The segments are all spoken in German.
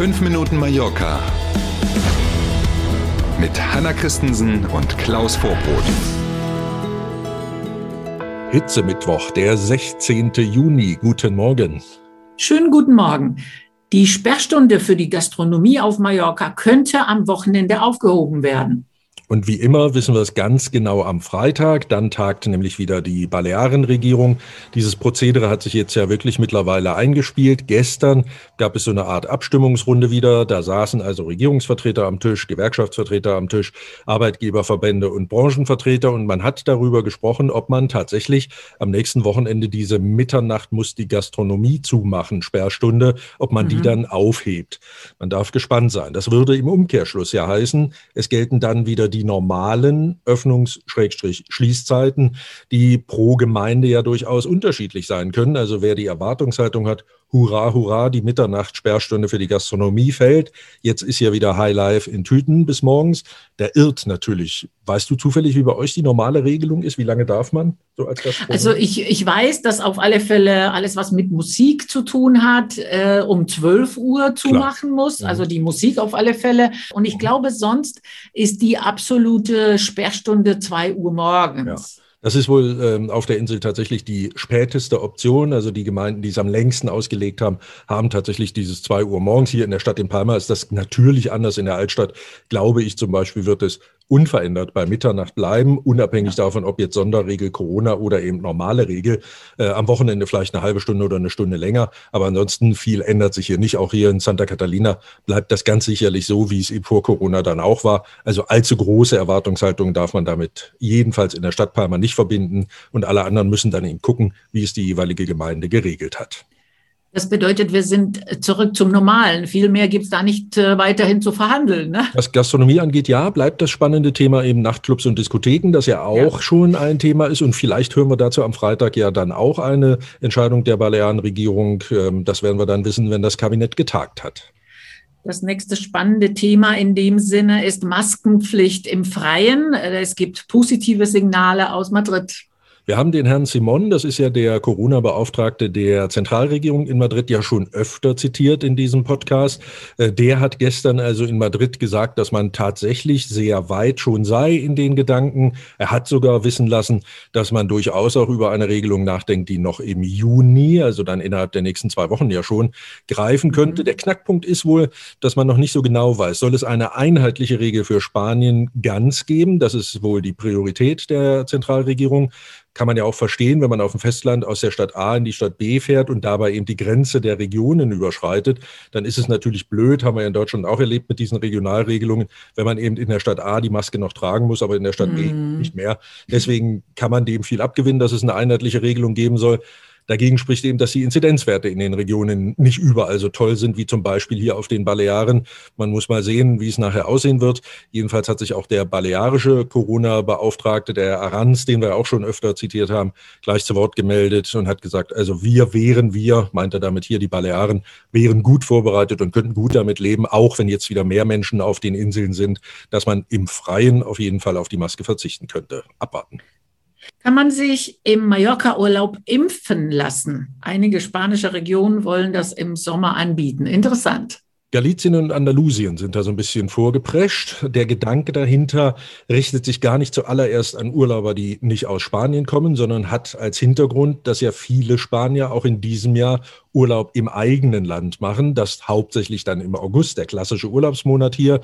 5 Minuten Mallorca mit Hanna Christensen und Klaus Vorbrot. Hitzemittwoch, der 16. Juni. Guten Morgen. Schönen guten Morgen. Die Sperrstunde für die Gastronomie auf Mallorca könnte am Wochenende aufgehoben werden. Und wie immer wissen wir es ganz genau am Freitag. Dann tagt nämlich wieder die Balearenregierung. Dieses Prozedere hat sich jetzt ja wirklich mittlerweile eingespielt. Gestern gab es so eine Art Abstimmungsrunde wieder. Da saßen also Regierungsvertreter am Tisch, Gewerkschaftsvertreter am Tisch, Arbeitgeberverbände und Branchenvertreter. Und man hat darüber gesprochen, ob man tatsächlich am nächsten Wochenende diese Mitternacht muss die Gastronomie zumachen, Sperrstunde, ob man mhm. die dann aufhebt. Man darf gespannt sein. Das würde im Umkehrschluss ja heißen, es gelten dann wieder die die normalen Öffnungs-Schließzeiten, die pro Gemeinde ja durchaus unterschiedlich sein können. Also wer die Erwartungshaltung hat, hurra, hurra, die Mitternacht-Sperrstunde für die Gastronomie fällt. Jetzt ist ja wieder High Life in Tüten bis morgens. Der irrt natürlich. Weißt du zufällig, wie bei euch die normale Regelung ist? Wie lange darf man so als Also ich, ich weiß, dass auf alle Fälle alles, was mit Musik zu tun hat, äh, um 12 Uhr zumachen muss. Mhm. Also die Musik auf alle Fälle. Und ich mhm. glaube, sonst ist die absolute Sperrstunde 2 Uhr morgens. Ja. Das ist wohl ähm, auf der Insel tatsächlich die späteste Option. Also die Gemeinden, die es am längsten ausgelegt haben, haben tatsächlich dieses zwei Uhr morgens. Hier in der Stadt in Palma ist das natürlich anders. In der Altstadt, glaube ich zum Beispiel, wird es unverändert bei Mitternacht bleiben, unabhängig ja. davon, ob jetzt Sonderregel Corona oder eben normale Regel. Äh, am Wochenende vielleicht eine halbe Stunde oder eine Stunde länger. Aber ansonsten viel ändert sich hier nicht. Auch hier in Santa Catalina bleibt das ganz sicherlich so, wie es eben vor Corona dann auch war. Also allzu große Erwartungshaltungen darf man damit jedenfalls in der Stadt Palma nicht verbinden. Und alle anderen müssen dann eben gucken, wie es die jeweilige Gemeinde geregelt hat. Das bedeutet, wir sind zurück zum Normalen. Viel mehr gibt es da nicht äh, weiterhin zu verhandeln. Ne? Was Gastronomie angeht, ja, bleibt das spannende Thema eben Nachtclubs und Diskotheken, das ja auch ja. schon ein Thema ist. Und vielleicht hören wir dazu am Freitag ja dann auch eine Entscheidung der Balearenregierung. Ähm, das werden wir dann wissen, wenn das Kabinett getagt hat. Das nächste spannende Thema in dem Sinne ist Maskenpflicht im Freien. Es gibt positive Signale aus Madrid. Wir haben den Herrn Simon, das ist ja der Corona-Beauftragte der Zentralregierung in Madrid, ja schon öfter zitiert in diesem Podcast. Äh, der hat gestern also in Madrid gesagt, dass man tatsächlich sehr weit schon sei in den Gedanken. Er hat sogar wissen lassen, dass man durchaus auch über eine Regelung nachdenkt, die noch im Juni, also dann innerhalb der nächsten zwei Wochen ja schon, greifen könnte. Mhm. Der Knackpunkt ist wohl, dass man noch nicht so genau weiß, soll es eine einheitliche Regel für Spanien ganz geben? Das ist wohl die Priorität der Zentralregierung kann man ja auch verstehen, wenn man auf dem Festland aus der Stadt A in die Stadt B fährt und dabei eben die Grenze der Regionen überschreitet, dann ist es natürlich blöd, haben wir ja in Deutschland auch erlebt mit diesen Regionalregelungen, wenn man eben in der Stadt A die Maske noch tragen muss, aber in der Stadt mhm. B nicht mehr. Deswegen kann man dem viel abgewinnen, dass es eine einheitliche Regelung geben soll. Dagegen spricht eben, dass die Inzidenzwerte in den Regionen nicht überall so toll sind wie zum Beispiel hier auf den Balearen. Man muss mal sehen, wie es nachher aussehen wird. Jedenfalls hat sich auch der balearische Corona-Beauftragte, der Aranz, den wir auch schon öfter zitiert haben, gleich zu Wort gemeldet und hat gesagt, also wir wären wir, meint er damit hier, die Balearen, wären gut vorbereitet und könnten gut damit leben, auch wenn jetzt wieder mehr Menschen auf den Inseln sind, dass man im Freien auf jeden Fall auf die Maske verzichten könnte. Abwarten. Kann man sich im Mallorca-Urlaub impfen lassen? Einige spanische Regionen wollen das im Sommer anbieten. Interessant. Galizien und Andalusien sind da so ein bisschen vorgeprescht. Der Gedanke dahinter richtet sich gar nicht zuallererst an Urlauber, die nicht aus Spanien kommen, sondern hat als Hintergrund, dass ja viele Spanier auch in diesem Jahr Urlaub im eigenen Land machen. Das hauptsächlich dann im August, der klassische Urlaubsmonat hier.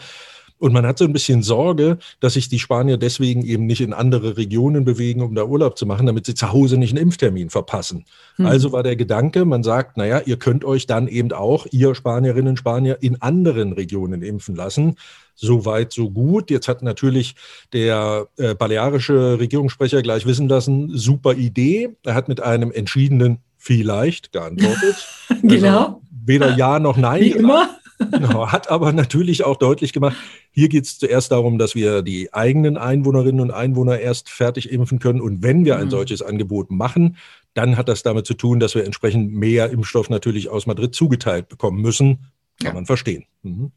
Und man hat so ein bisschen Sorge, dass sich die Spanier deswegen eben nicht in andere Regionen bewegen, um da Urlaub zu machen, damit sie zu Hause nicht einen Impftermin verpassen. Hm. Also war der Gedanke, man sagt, naja, ihr könnt euch dann eben auch, ihr Spanierinnen und Spanier, in anderen Regionen impfen lassen. So weit, so gut. Jetzt hat natürlich der äh, balearische Regierungssprecher gleich wissen lassen, super Idee. Er hat mit einem entschiedenen vielleicht geantwortet. genau. Also weder Ja noch Nein. Wie immer. Genau, hat aber natürlich auch deutlich gemacht, hier geht es zuerst darum, dass wir die eigenen Einwohnerinnen und Einwohner erst fertig impfen können. Und wenn wir ein mhm. solches Angebot machen, dann hat das damit zu tun, dass wir entsprechend mehr Impfstoff natürlich aus Madrid zugeteilt bekommen müssen. Kann ja. man verstehen. Mhm.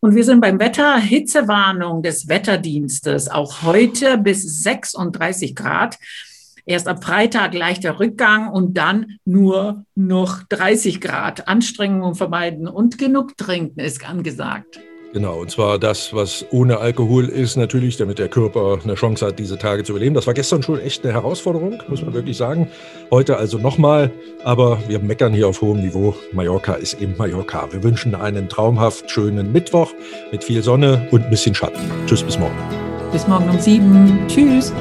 Und wir sind beim Wetter. Hitzewarnung des Wetterdienstes. Auch heute bis 36 Grad. Erst ab Freitag leichter Rückgang und dann nur noch 30 Grad. Anstrengung vermeiden und genug trinken ist angesagt. Genau, und zwar das, was ohne Alkohol ist, natürlich, damit der Körper eine Chance hat, diese Tage zu überleben. Das war gestern schon echt eine Herausforderung, muss man wirklich sagen. Heute also nochmal, aber wir meckern hier auf hohem Niveau. Mallorca ist eben Mallorca. Wir wünschen einen traumhaft schönen Mittwoch mit viel Sonne und ein bisschen Schatten. Tschüss, bis morgen. Bis morgen um sieben. Tschüss.